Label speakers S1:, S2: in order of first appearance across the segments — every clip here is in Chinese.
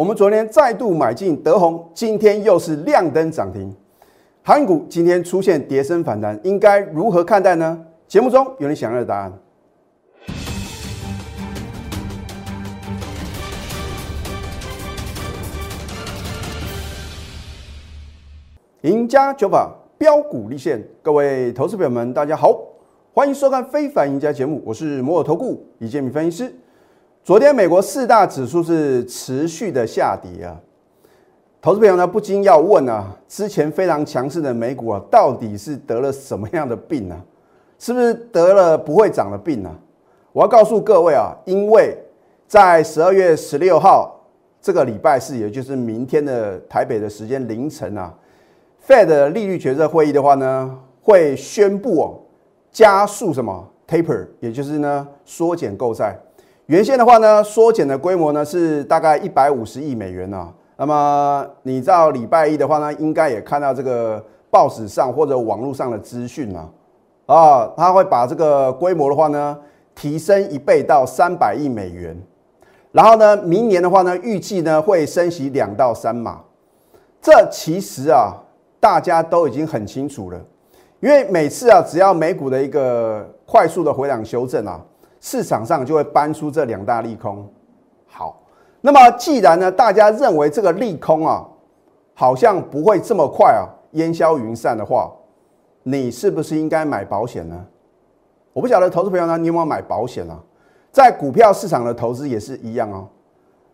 S1: 我们昨天再度买进德宏，今天又是亮灯涨停。航运股今天出现跌升反弹，应该如何看待呢？节目中有你想要的答案。赢家九法标股立现，各位投资朋友们，大家好，欢迎收看《非凡赢家》节目，我是摩尔投顾李建明分析师。昨天美国四大指数是持续的下跌啊，投资朋友呢不禁要问啊，之前非常强势的美股啊，到底是得了什么样的病呢？是不是得了不会涨的病呢？我要告诉各位啊，因为在十二月十六号这个礼拜四，也就是明天的台北的时间凌晨啊，Fed 利率决策会议的话呢，会宣布哦加速什么 taper，也就是呢缩减购债。原先的话呢，缩减的规模呢是大概一百五十亿美元啊。那么你到礼拜一的话呢，应该也看到这个报纸上或者网络上的资讯啊，啊，他会把这个规模的话呢提升一倍到三百亿美元。然后呢，明年的话呢，预计呢会升息两到三码。这其实啊，大家都已经很清楚了，因为每次啊，只要美股的一个快速的回档修正啊。市场上就会搬出这两大利空。好，那么既然呢，大家认为这个利空啊，好像不会这么快啊烟消云散的话，你是不是应该买保险呢？我不晓得投资朋友呢，你有没有买保险啊？在股票市场的投资也是一样哦。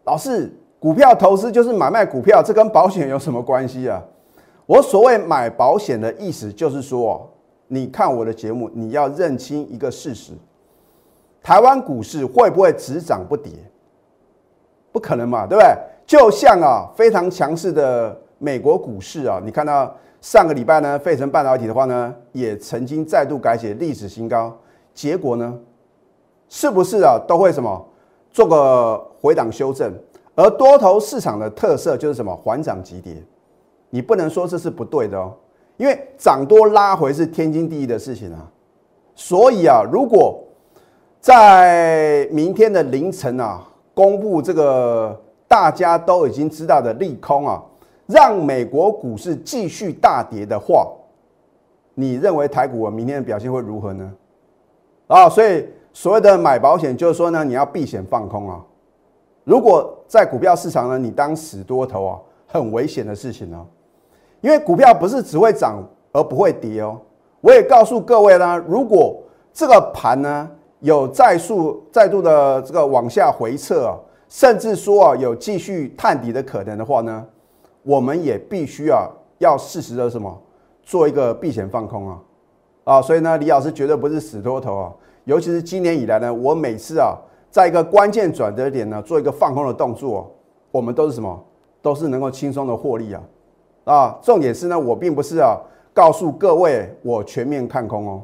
S1: 老师，股票投资就是买卖股票，这跟保险有什么关系啊？我所谓买保险的意思就是说，你看我的节目，你要认清一个事实。台湾股市会不会只涨不跌？不可能嘛，对不对？就像啊，非常强势的美国股市啊，你看到上个礼拜呢，费城半导体的话呢，也曾经再度改写历史新高，结果呢，是不是啊，都会什么做个回档修正？而多头市场的特色就是什么？缓涨急跌，你不能说这是不对的哦，因为涨多拉回是天经地义的事情啊。所以啊，如果在明天的凌晨啊，公布这个大家都已经知道的利空啊，让美国股市继续大跌的话，你认为台股明天的表现会如何呢？啊，所以所谓的买保险就是说呢，你要避险放空啊。如果在股票市场呢，你当死多头啊，很危险的事情哦。因为股票不是只会涨而不会跌哦。我也告诉各位呢，如果这个盘呢，有再速再度的这个往下回撤啊，甚至说啊有继续探底的可能的话呢，我们也必须啊要适时的什么做一个避险放空啊。啊，所以呢李老师绝对不是死多头啊，尤其是今年以来呢，我每次啊在一个关键转折点呢做一个放空的动作，我们都是什么？都是能够轻松的获利啊。啊，重点是呢我并不是啊告诉各位我全面看空哦。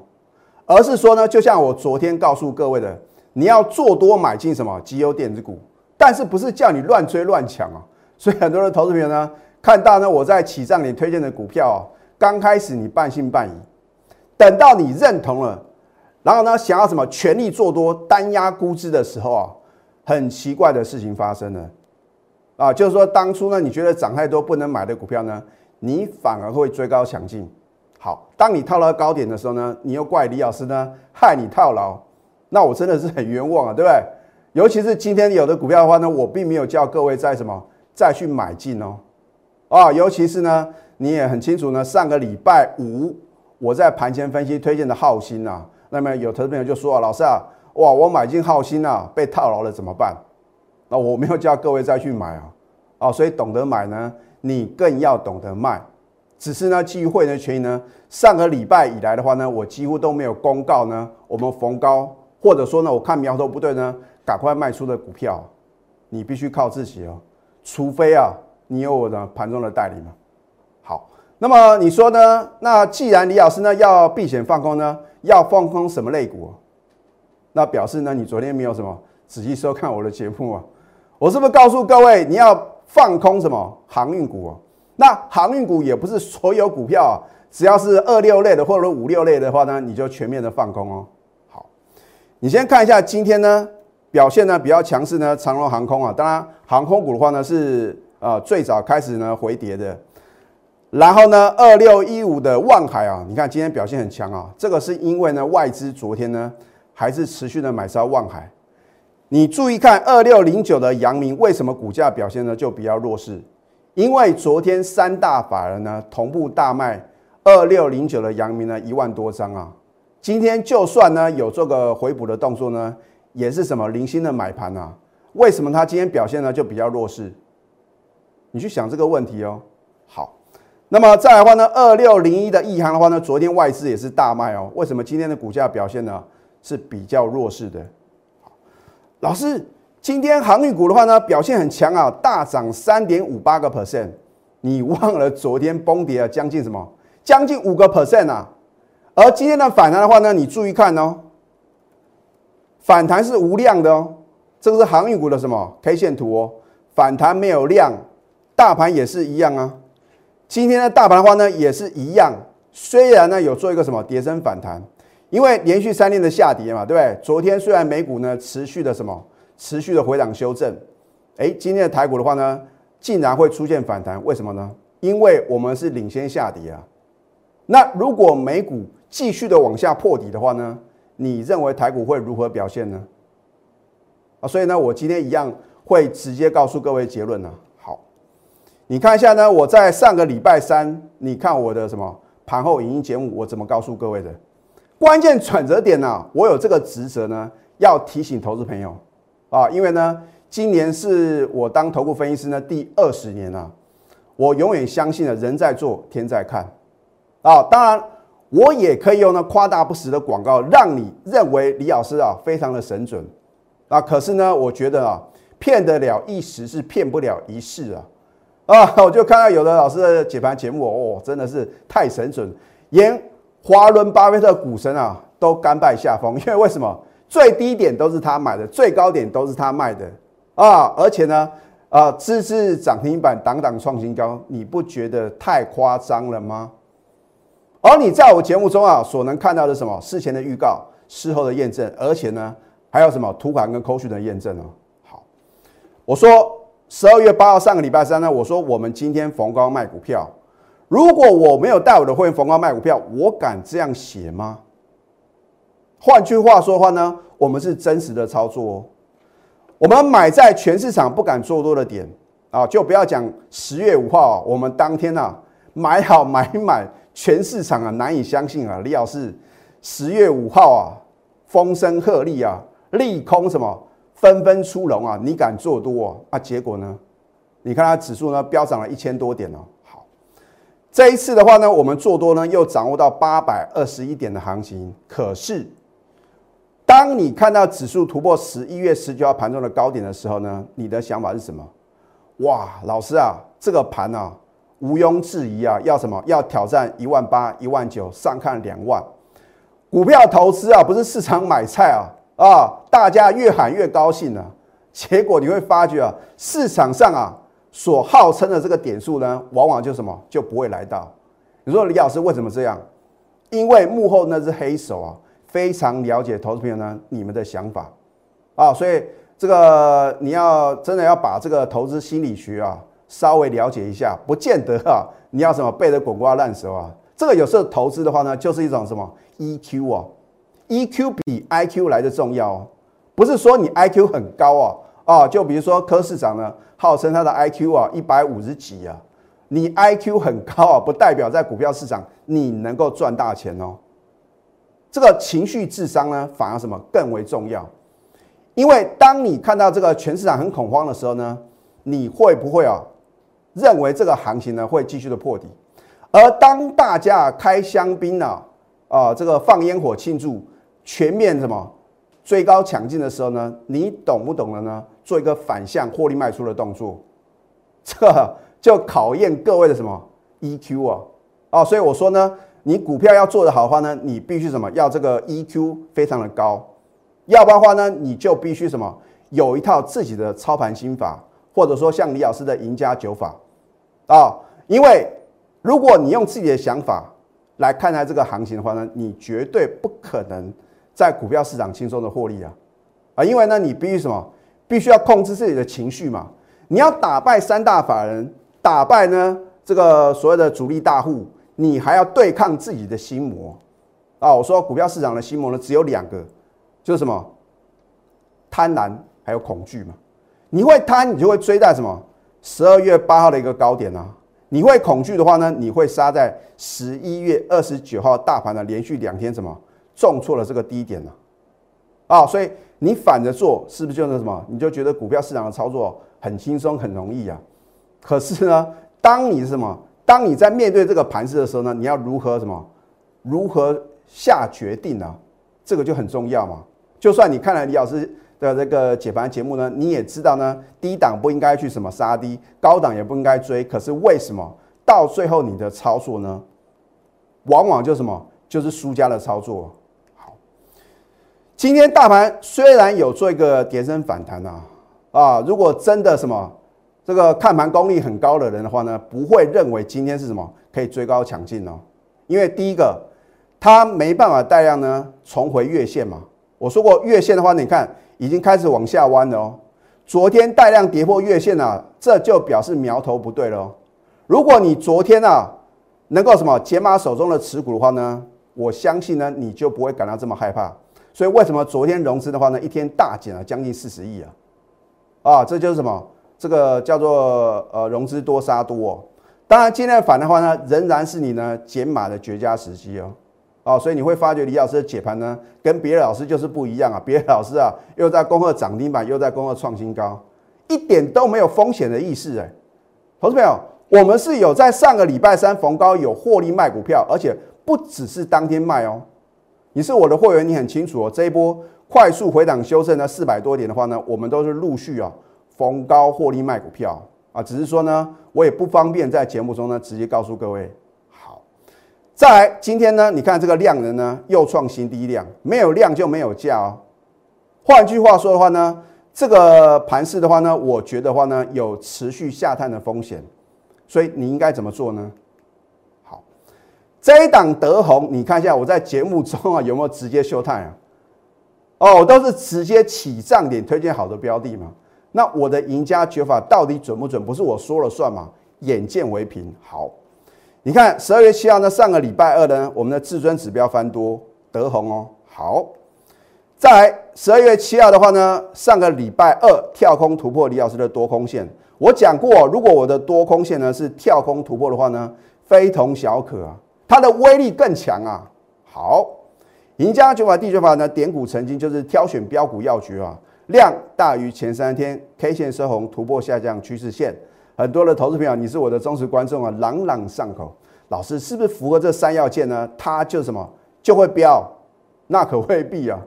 S1: 而是说呢，就像我昨天告诉各位的，你要做多买进什么绩优电子股，但是不是叫你乱追乱抢啊？所以很多的投资朋友呢，看到呢我在起账里推荐的股票啊，刚开始你半信半疑，等到你认同了，然后呢想要什么全力做多单压估值的时候啊，很奇怪的事情发生了啊，就是说当初呢你觉得涨太多不能买的股票呢，你反而会追高抢进。好，当你套牢高点的时候呢，你又怪李老师呢 害你套牢，那我真的是很冤枉啊，对不对？尤其是今天有的股票的话呢，我并没有叫各位再什么再去买进哦，啊，尤其是呢，你也很清楚呢，上个礼拜五我在盘前分析推荐的浩鑫啊，那么有投资朋友就说啊，老师啊，哇，我买进浩鑫啊，被套牢了怎么办？那我没有叫各位再去买啊，啊，所以懂得买呢，你更要懂得卖。只是呢，基于会员的权益呢，上个礼拜以来的话呢，我几乎都没有公告呢，我们逢高或者说呢，我看苗头不对呢，赶快卖出的股票，你必须靠自己哦，除非啊，你有我的盘中的代理嘛。好，那么你说呢？那既然李老师呢要避险放空呢，要放空什么类股？那表示呢，你昨天没有什么仔细收看我的节目啊？我是不是告诉各位你要放空什么航运股啊？那航运股也不是所有股票啊，只要是二六类的或者五六类的话呢，你就全面的放空哦。好，你先看一下今天呢表现呢比较强势呢，长荣航空啊，当然航空股的话呢是呃最早开始呢回跌的。然后呢，二六一五的万海啊，你看今天表现很强啊，这个是因为呢外资昨天呢还是持续的买超万海。你注意看二六零九的阳明为什么股价表现呢就比较弱势？因为昨天三大法人呢同步大卖二六零九的阳明呢一万多张啊，今天就算呢有这个回补的动作呢，也是什么零星的买盘啊？为什么它今天表现呢就比较弱势？你去想这个问题哦。好。那么再来的话呢，二六零一的亿航的话呢，昨天外资也是大卖哦。为什么今天的股价表现呢是比较弱势的？老师，今天航运股的话呢表现很强啊，大涨三点五八个 percent。你忘了昨天崩跌了将近什么？将近五个 percent 啊。而今天的反弹的话呢，你注意看哦，反弹是无量的哦。这个是航运股的什么 K 线图哦？反弹没有量，大盘也是一样啊。今天的大盘的话呢，也是一样，虽然呢有做一个什么跌升反弹，因为连续三天的下跌嘛，对不对？昨天虽然美股呢持续的什么持续的回档修正，哎，今天的台股的话呢，竟然会出现反弹，为什么呢？因为我们是领先下跌啊。那如果美股继续的往下破底的话呢，你认为台股会如何表现呢？啊，所以呢，我今天一样会直接告诉各位结论呢。好你看一下呢，我在上个礼拜三，你看我的什么盘后影音节目，我怎么告诉各位的？关键转折点呢？我有这个职责呢，要提醒投资朋友啊，因为呢，今年是我当投顾分析师呢第二十年了，我永远相信了人在做天在看啊。当然，我也可以用呢夸大不实的广告，让你认为李老师啊非常的神准啊。可是呢，我觉得啊，骗得了一时是骗不了一世啊。啊，我就看到有的老师的解盘节目哦，真的是太神准，连华伦巴菲特股神啊都甘拜下风。因为为什么？最低点都是他买的，最高点都是他卖的啊！而且呢，啊，次次涨停板，档档创新高，你不觉得太夸张了吗？而你在我节目中啊所能看到的什么？事前的预告，事后的验证，而且呢，还有什么图盘跟扣讯的验证哦。好，我说。十二月八号上个礼拜三呢，我说我们今天逢高卖股票。如果我没有带我的会员逢高卖股票，我敢这样写吗？换句话说的话呢，我们是真实的操作哦。我们买在全市场不敢做多的点啊，就不要讲十月五号，我们当天啊买好买满，全市场啊难以相信啊，李老师十月五号啊风声鹤唳啊，利空什么？纷纷出笼啊！你敢做多啊？结果呢？你看它指数呢飙涨了一千多点哦。好，这一次的话呢，我们做多呢又掌握到八百二十一点的行情。可是，当你看到指数突破十一月十九号盘中的高点的时候呢，你的想法是什么？哇，老师啊，这个盘啊，毋庸置疑啊，要什么？要挑战一万八、一万九，上看两万。股票投资啊，不是市场买菜啊。啊，大家越喊越高兴呢，结果你会发觉啊，市场上啊所号称的这个点数呢，往往就什么就不会来到。你说李老师为什么这样？因为幕后那只黑手啊，非常了解投资朋友呢你们的想法啊，所以这个你要真的要把这个投资心理学啊稍微了解一下，不见得啊你要什么背得滚瓜烂熟啊。这个有时候投资的话呢，就是一种什么 EQ 啊。EQ 比 IQ 来的重要哦，不是说你 IQ 很高啊啊，就比如说柯市长呢，号称他的 IQ 啊一百五十几啊，你 IQ 很高啊，不代表在股票市场你能够赚大钱哦。这个情绪智商呢，反而什么更为重要？因为当你看到这个全市场很恐慌的时候呢，你会不会啊认为这个行情呢会继续的破底？而当大家开香槟呢啊，这个放烟火庆祝。全面什么追高抢进的时候呢？你懂不懂了呢？做一个反向获利卖出的动作，这就考验各位的什么 EQ 啊？哦，所以我说呢，你股票要做得好的话呢，你必须什么？要这个 EQ 非常的高，要不然的话呢，你就必须什么？有一套自己的操盘心法，或者说像李老师的赢家九法啊。因为如果你用自己的想法来看待这个行情的话呢，你绝对不可能。在股票市场轻松的获利啊，啊，因为呢，你必须什么？必须要控制自己的情绪嘛。你要打败三大法人，打败呢这个所谓的主力大户，你还要对抗自己的心魔啊！我说股票市场的心魔呢，只有两个，就是什么贪婪还有恐惧嘛。你会贪，你就会追在什么十二月八号的一个高点啊。你会恐惧的话呢，你会杀在十一月二十九号大盘的连续两天什么重挫了这个低点呢？啊，所以你反着做，是不是就是什么？你就觉得股票市场的操作很轻松很容易啊？可是呢，当你什么？当你在面对这个盘势的时候呢，你要如何什么？如何下决定呢？这个就很重要嘛。就算你看了李老师。的这个解盘节目呢，你也知道呢，低档不应该去什么杀低，高档也不应该追。可是为什么到最后你的操作呢，往往就什么就是输家的操作？好，今天大盘虽然有做一个跌升反弹啊，啊，如果真的什么这个看盘功力很高的人的话呢，不会认为今天是什么可以追高抢进哦，因为第一个它没办法带量呢重回月线嘛。我说过月线的话，你看。已经开始往下弯了哦。昨天带量跌破月线啊，这就表示苗头不对了。如果你昨天啊能够什么解码手中的持股的话呢，我相信呢你就不会感到这么害怕。所以为什么昨天融资的话呢，一天大减了将近四十亿啊？啊，这就是什么？这个叫做呃融资多杀多。当然今天反的话呢，仍然是你呢减码的绝佳时机哦。哦，所以你会发觉李老师的解盘呢，跟别的老师就是不一样啊。别的老师啊，又在恭贺涨停板，又在恭贺创新高，一点都没有风险的意思哎。投资朋友，我们是有在上个礼拜三逢高有获利卖股票，而且不只是当天卖哦。你是我的会员，你很清楚哦。这一波快速回档修正呢，四百多点的话呢，我们都是陆续啊逢高获利卖股票啊。只是说呢，我也不方便在节目中呢直接告诉各位。好再来，今天呢？你看这个量能呢，又创新低量，没有量就没有价哦。换句话说的话呢，这个盘势的话呢，我觉得话呢，有持续下探的风险，所以你应该怎么做呢？好，这一档德宏，你看一下我在节目中啊有没有直接秀探啊？哦，都是直接起涨点推荐好的标的嘛。那我的赢家绝法到底准不准？不是我说了算嘛？眼见为凭。好。你看十二月七号呢，上个礼拜二呢，我们的至尊指标翻多德宏哦。好，再来十二月七号的话呢，上个礼拜二跳空突破李老师的多空线。我讲过，如果我的多空线呢是跳空突破的话呢，非同小可啊，它的威力更强啊。好，赢家九法第九法呢，点股成金就是挑选标股要诀啊，量大于前三天 K 线收红突破下降趋势线。很多的投资朋友，你是我的忠实观众啊，朗朗上口。老师是不是符合这三要件呢？它就什么就会标？那可未必啊！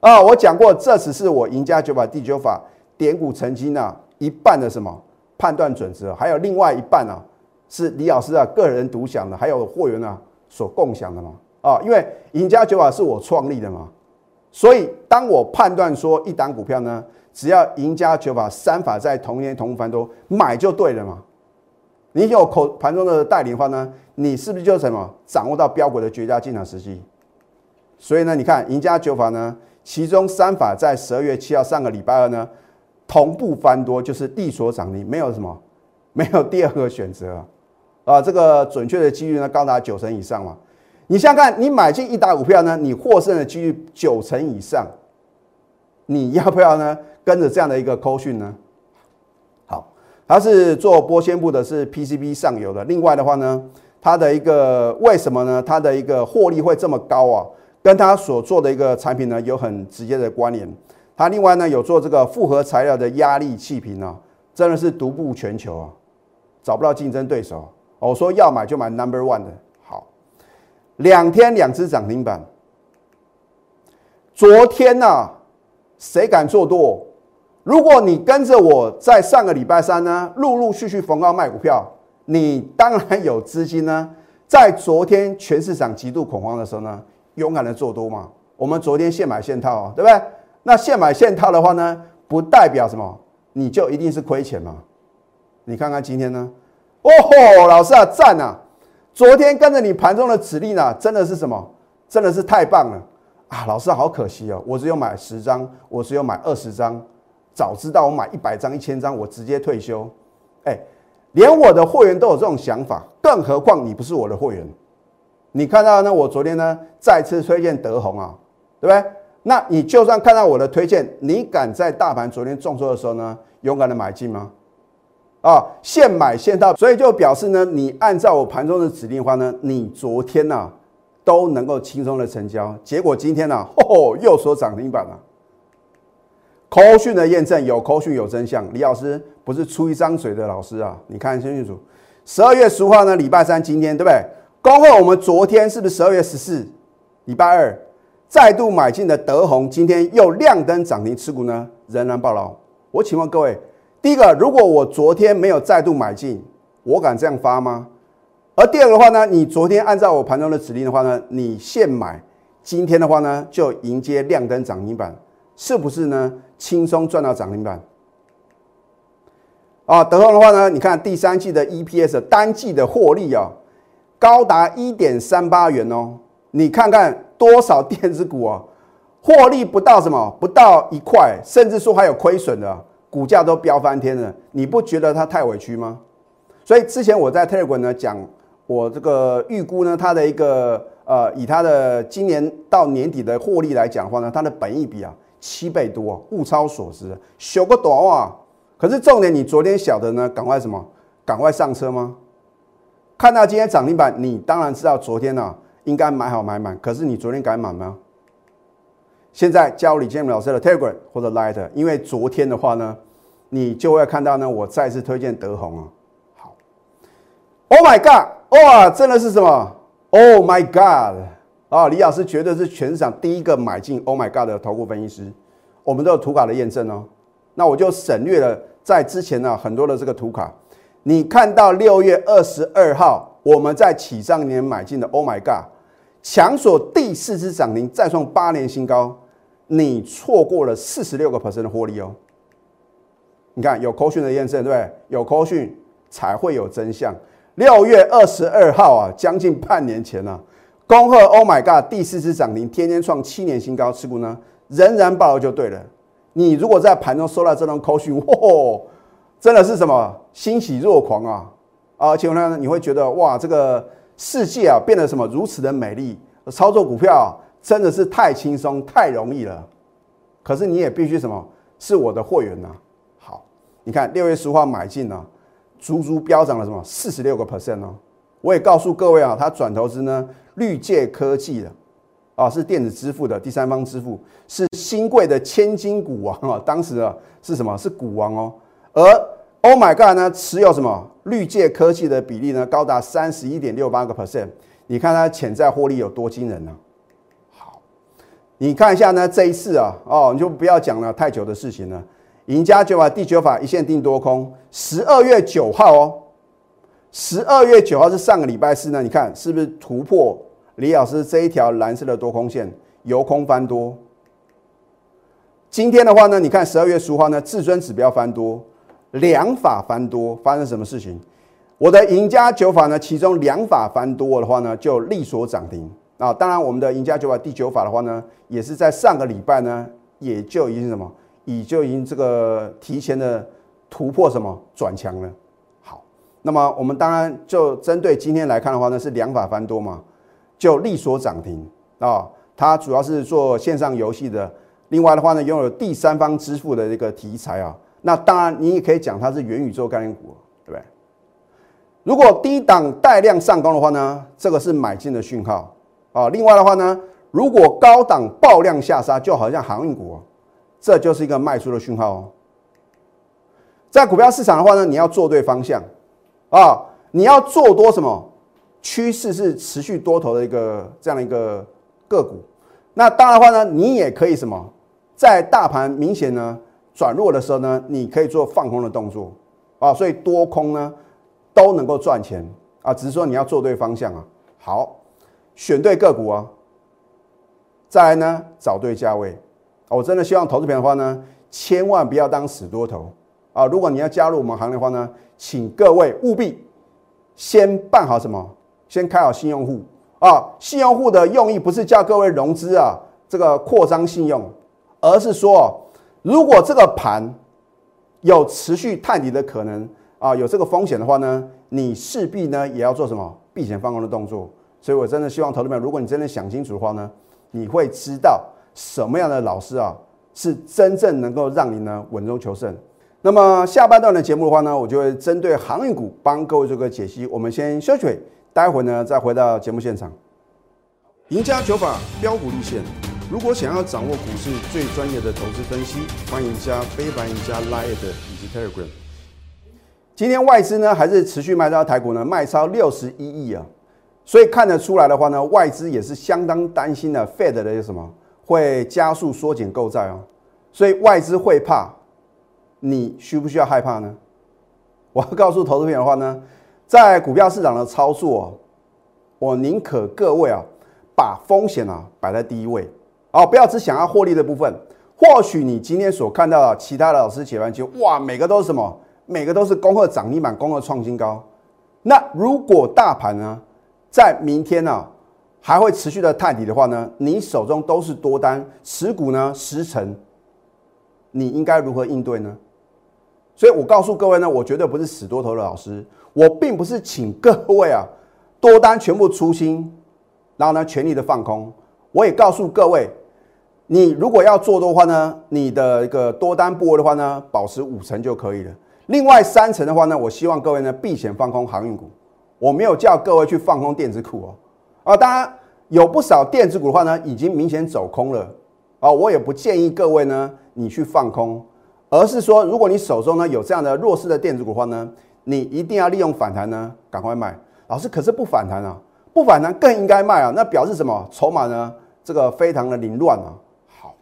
S1: 啊，我讲过，这只是我赢家九法第九法点股成金啊一半的什么判断准则，还有另外一半啊是李老师啊个人独享的，还有货源啊所共享的嘛？啊，因为赢家九法是我创立的嘛，所以当我判断说一档股票呢。只要赢家九法三法在同年同步翻多买就对了嘛？你有口盘中的带领的话呢，你是不是就什么掌握到标股的绝佳进场时机？所以呢，你看赢家九法呢，其中三法在十二月七号上个礼拜二呢同步翻多，就是地所涨停，没有什么，没有第二个选择啊，这个准确的几率呢高达九成以上嘛？你想想看，你买进一打股票呢，你获胜的几率九成以上，你要不要呢？跟着这样的一个扣讯呢，好，它是做玻纤布的，是 PCB 上游的。另外的话呢，它的一个为什么呢？它的一个获利会这么高啊？跟它所做的一个产品呢有很直接的关联。它另外呢有做这个复合材料的压力气瓶啊，真的是独步全球啊，找不到竞争对手。我说要买就买 Number One 的。两天两只涨停板。昨天呢，谁敢做多？如果你跟着我在上个礼拜三呢，陆陆续续逢高卖股票，你当然有资金呢。在昨天全市场极度恐慌的时候呢，勇敢的做多嘛。我们昨天现买现套啊，对不对？那现买现套的话呢，不代表什么，你就一定是亏钱嘛。你看看今天呢，哦吼，老师啊，赞啊！昨天跟着你盘中的指令呢，真的是什么？真的是太棒了啊！老师好可惜哦，我只有买十张，我只有买二十张。早知道我买一百张、一千张，我直接退休。哎，连我的会员都有这种想法，更何况你不是我的会员。你看到呢？我昨天呢再次推荐德宏啊，对不对？那你就算看到我的推荐，你敢在大盘昨天重挫的时候呢，勇敢的买进吗？啊，现买现到，所以就表示呢，你按照我盘中的指令的话呢，你昨天呢都能够轻松的成交，结果今天呢，哦，又说涨停板了。口讯的验证有口讯有真相，李老师不是出一张嘴的老师啊，你看清清楚。十二月十五号呢，礼拜三，今天对不对？恭贺我们昨天是不是十二月十四，礼拜二再度买进的德宏，今天又亮灯涨停，持股呢仍然暴牢。我请问各位。第一个，如果我昨天没有再度买进，我敢这样发吗？而第二个的话呢，你昨天按照我盘中的指令的话呢，你现买，今天的话呢就迎接亮灯涨停板，是不是呢？轻松赚到涨停板。啊，德宏的话呢，你看第三季的 EPS 单季的获利啊，高达一点三八元哦。你看看多少电子股啊，获利不到什么，不到一块，甚至说还有亏损的。股价都飙翻天了，你不觉得它太委屈吗？所以之前我在 Telegram 呢讲，我这个预估呢，它的一个呃，以它的今年到年底的获利来讲的话呢，它的本益比啊七倍多，物超所值，修个短啊！可是重点，你昨天晓得呢，赶快什么？赶快上车吗？看到今天涨停板，你当然知道昨天呢应该买好买满，可是你昨天敢买吗？现在加入李建明老师的 Telegram 或者 Light，因为昨天的话呢，你就会看到呢，我再次推荐德宏啊。好，Oh my God，哇，真的是什么？Oh my God，啊，李老师绝对是全场第一个买进 Oh my God 的投顾分析师。我们都有图卡的验证哦。那我就省略了在之前呢很多的这个图卡。你看到六月二十二号我们在起上年买进的 Oh my God，强锁第四次涨停，再创八年新高。你错过了四十六个 percent 的获利哦！你看有扣讯的验证，对不对？有扣讯才会有真相。六月二十二号啊，将近半年前了，恭贺 Oh my God，第四次涨停，天天创七年新高，持股呢仍然爆了就对了。你如果在盘中收到这张扣讯，哇，真的是什么欣喜若狂啊！而且呢，你会觉得哇，这个世界啊变得什么如此的美丽，操作股票。真的是太轻松太容易了，可是你也必须什么？是我的货源呐。好，你看六月十五号买进呢，足足飙涨了什么四十六个 percent 哦。我也告诉各位啊，它转投资呢，绿界科技的啊，是电子支付的第三方支付，是新贵的千金股王啊。当时啊是什么？是股王哦。而 Oh my God 呢，持有什么绿界科技的比例呢，高达三十一点六八个 percent。你看它潜在获利有多惊人呢？你看一下呢，这一次啊，哦，你就不要讲了太久的事情了。赢家九法第九法一线定多空，十二月九号哦，十二月九号是上个礼拜四呢。你看是不是突破李老师这一条蓝色的多空线，由空翻多？今天的话呢，你看十二月十五号呢，至尊指标翻多，两法翻多，发生什么事情？我的赢家九法呢，其中两法翻多的话呢，就力所涨停。啊，当然，我们的赢家九法第九法的话呢，也是在上个礼拜呢，也就已经什么，已就已经这个提前的突破什么转强了。好，那么我们当然就针对今天来看的话呢，是两法翻多嘛，就力所涨停啊。它主要是做线上游戏的，另外的话呢，拥有第三方支付的这个题材啊。那当然，你也可以讲它是元宇宙概念股，对不对？如果低档带量上攻的话呢，这个是买进的讯号。啊，另外的话呢，如果高档爆量下杀，就好像航运股，这就是一个卖出的讯号哦。在股票市场的话呢，你要做对方向啊，你要做多什么？趋势是持续多头的一个这样的一个个股。那当然的话呢，你也可以什么，在大盘明显呢转弱的时候呢，你可以做放空的动作啊。所以多空呢都能够赚钱啊，只是说你要做对方向啊。好。选对个股啊，再来呢，找对价位。我真的希望投资品的话呢，千万不要当死多头啊！如果你要加入我们行的话呢，请各位务必先办好什么？先开好新用户啊！新用户的用意不是叫各位融资啊，这个扩张信用，而是说，如果这个盘有持续探底的可能啊，有这个风险的话呢，你势必呢也要做什么避险放空的动作。所以我真的希望投资者，如果你真的想清楚的话呢，你会知道什么样的老师啊是真正能够让你呢稳中求胜。那么下半段的节目的话呢，我就会针对航运股帮各位做个解析。我们先休息，待会呢再回到节目现场。赢家九法标股立线。如果想要掌握股市最专业的投资分析，欢迎加非凡、赢家 Line 以及 Telegram。今天外资呢还是持续卖到台股呢，卖超六十一亿啊，所以看得出来的话呢，外资也是相当担心的，Fed 的什么会加速缩减购债哦，所以外资会怕。你需不需要害怕呢？我要告诉投资朋友的话呢，在股票市场的操作，我宁可各位啊，把风险啊摆在第一位，哦，不要只想要获利的部分。或许你今天所看到的其他的老师解完就哇，每个都是什么？每个都是恭贺涨停板，恭贺创新高。那如果大盘呢，在明天呢还会持续的探底的话呢，你手中都是多单持股呢十成，你应该如何应对呢？所以我告诉各位呢，我绝对不是死多头的老师，我并不是请各位啊多单全部出清，然后呢全力的放空。我也告诉各位，你如果要做多的话呢，你的一个多单部位的话呢，保持五成就可以了。另外三成的话呢，我希望各位呢避险放空航运股。我没有叫各位去放空电子股哦。啊，当然有不少电子股的话呢，已经明显走空了啊。我也不建议各位呢，你去放空。而是说，如果你手中呢有这样的弱势的电子股的话呢，你一定要利用反弹呢，赶快卖。老师，可是不反弹啊，不反弹更应该卖啊。那表示什么？筹码呢？这个非常的凌乱啊。好，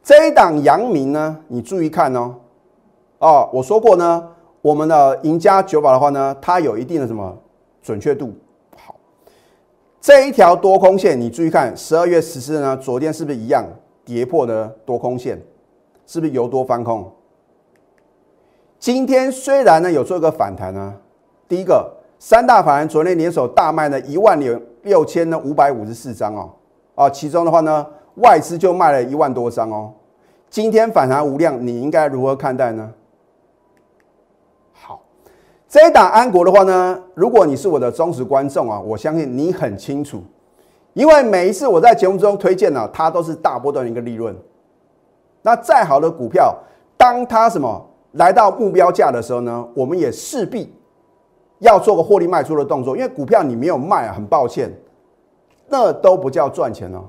S1: 这一档阳明呢，你注意看哦。哦，我说过呢，我们的赢家九宝的话呢，它有一定的什么准确度。好，这一条多空线，你注意看，十二月十四呢，昨天是不是一样跌破的多空线？是不是由多翻空？今天虽然呢有做一个反弹呢，第一个三大法人昨天联手大卖呢一万六六千呢五百五十四张哦，啊，其中的话呢外资就卖了一万多张哦。今天反弹无量，你应该如何看待呢？这一档安国的话呢，如果你是我的忠实观众啊，我相信你很清楚，因为每一次我在节目中推荐呢，它都是大波段的一个利润。那再好的股票，当它什么来到目标价的时候呢，我们也势必要做个获利卖出的动作，因为股票你没有卖啊，很抱歉，那都不叫赚钱哦。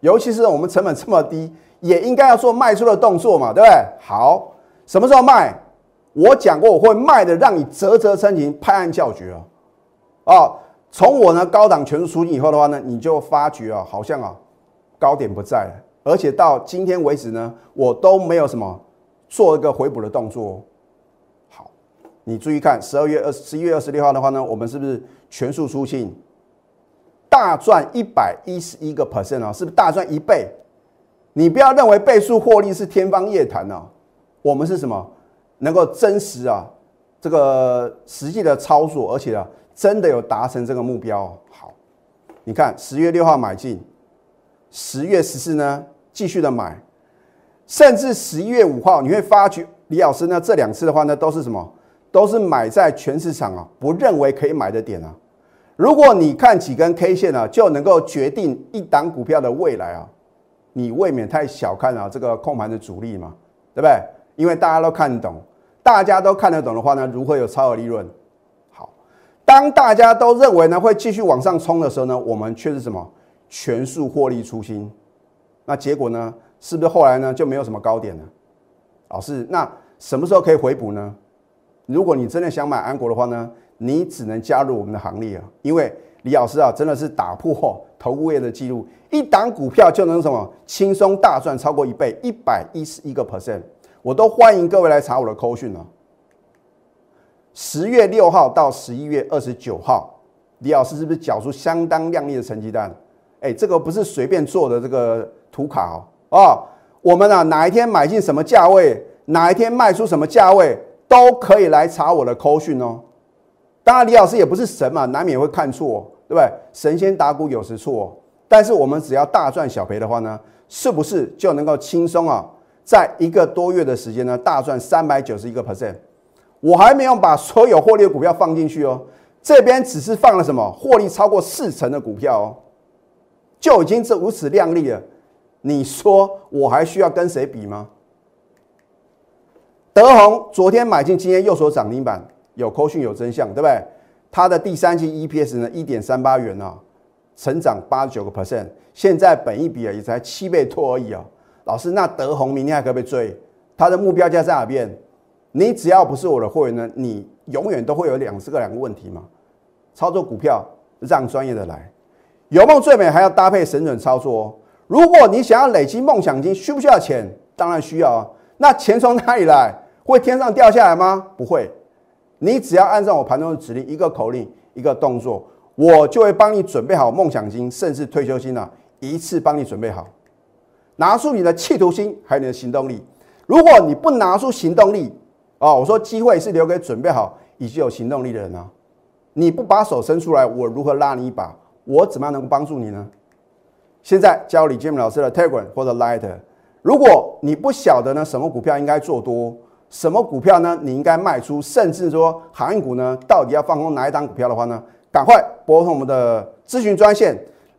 S1: 尤其是我们成本这么低，也应该要做卖出的动作嘛，对不对？好，什么时候卖？我讲过我会卖的，让你啧啧称奇，拍案叫绝哦。哦，从我呢高档全数出金以后的话呢，你就发觉啊，好像啊高点不在了。而且到今天为止呢，我都没有什么做一个回补的动作。好，你注意看，十二月二十一月二十六号的话呢，我们是不是全数出清，大赚一百一十一个 percent 啊？是不是大赚一倍？你不要认为倍数获利是天方夜谭啊，我们是什么能够真实啊这个实际的操作，而且啊真的有达成这个目标。好，你看十月六号买进。十月十四呢，继续的买，甚至十一月五号，你会发觉李老师呢这两次的话呢，都是什么？都是买在全市场啊不认为可以买的点啊。如果你看几根 K 线啊，就能够决定一档股票的未来啊，你未免太小看了这个控盘的主力嘛，对不对？因为大家都看懂，大家都看得懂的话呢，如何有超额利润？好，当大家都认为呢会继续往上冲的时候呢，我们却是什么？全数获利出清，那结果呢？是不是后来呢就没有什么高点了？老师，那什么时候可以回补呢？如果你真的想买安国的话呢，你只能加入我们的行列啊！因为李老师啊，真的是打破投顾业的记录，一档股票就能什么轻松大赚超过一倍，一百一十一个 percent，我都欢迎各位来查我的扣讯啊。十月六号到十一月二十九号，李老师是不是缴出相当亮丽的成绩单？哎，这个不是随便做的这个图卡哦，哦，我们啊哪一天买进什么价位，哪一天卖出什么价位，都可以来查我的扣讯哦。当然，李老师也不是神嘛，难免会看错，对不对？神仙打鼓有时错，但是我们只要大赚小赔的话呢，是不是就能够轻松啊，在一个多月的时间呢，大赚三百九十一个 percent。我还没有把所有获利的股票放进去哦，这边只是放了什么获利超过四成的股票哦，就已经是如此靓丽了。你说我还需要跟谁比吗？德宏昨天买进，今天又说涨停板，有扣讯有真相，对不对？它的第三季 EPS 呢，一点三八元啊，成长八十九个 percent，现在本一比啊也才七倍多而已啊。老师，那德宏明天还可不可以追？它的目标价在哪边？你只要不是我的会员呢，你永远都会有两这个两个问题嘛。操作股票让专业的来，有梦最美还要搭配神准操作哦。如果你想要累积梦想金，需不需要钱？当然需要啊。那钱从哪里来？会天上掉下来吗？不会。你只要按照我盘中的指令，一个口令，一个动作，我就会帮你准备好梦想金，甚至退休金啊，一次帮你准备好。拿出你的企图心，还有你的行动力。如果你不拿出行动力，哦，我说机会是留给准备好以及有行动力的人啊。你不把手伸出来，我如何拉你一把？我怎么样能够帮助你呢？现在教李建明老师的 Telegram 或者 Light。如果你不晓得呢，什么股票应该做多？什么股票呢？你应该卖出，甚至说航运股呢，到底要放空哪一档股票的话呢？赶快拨通我们的咨询专线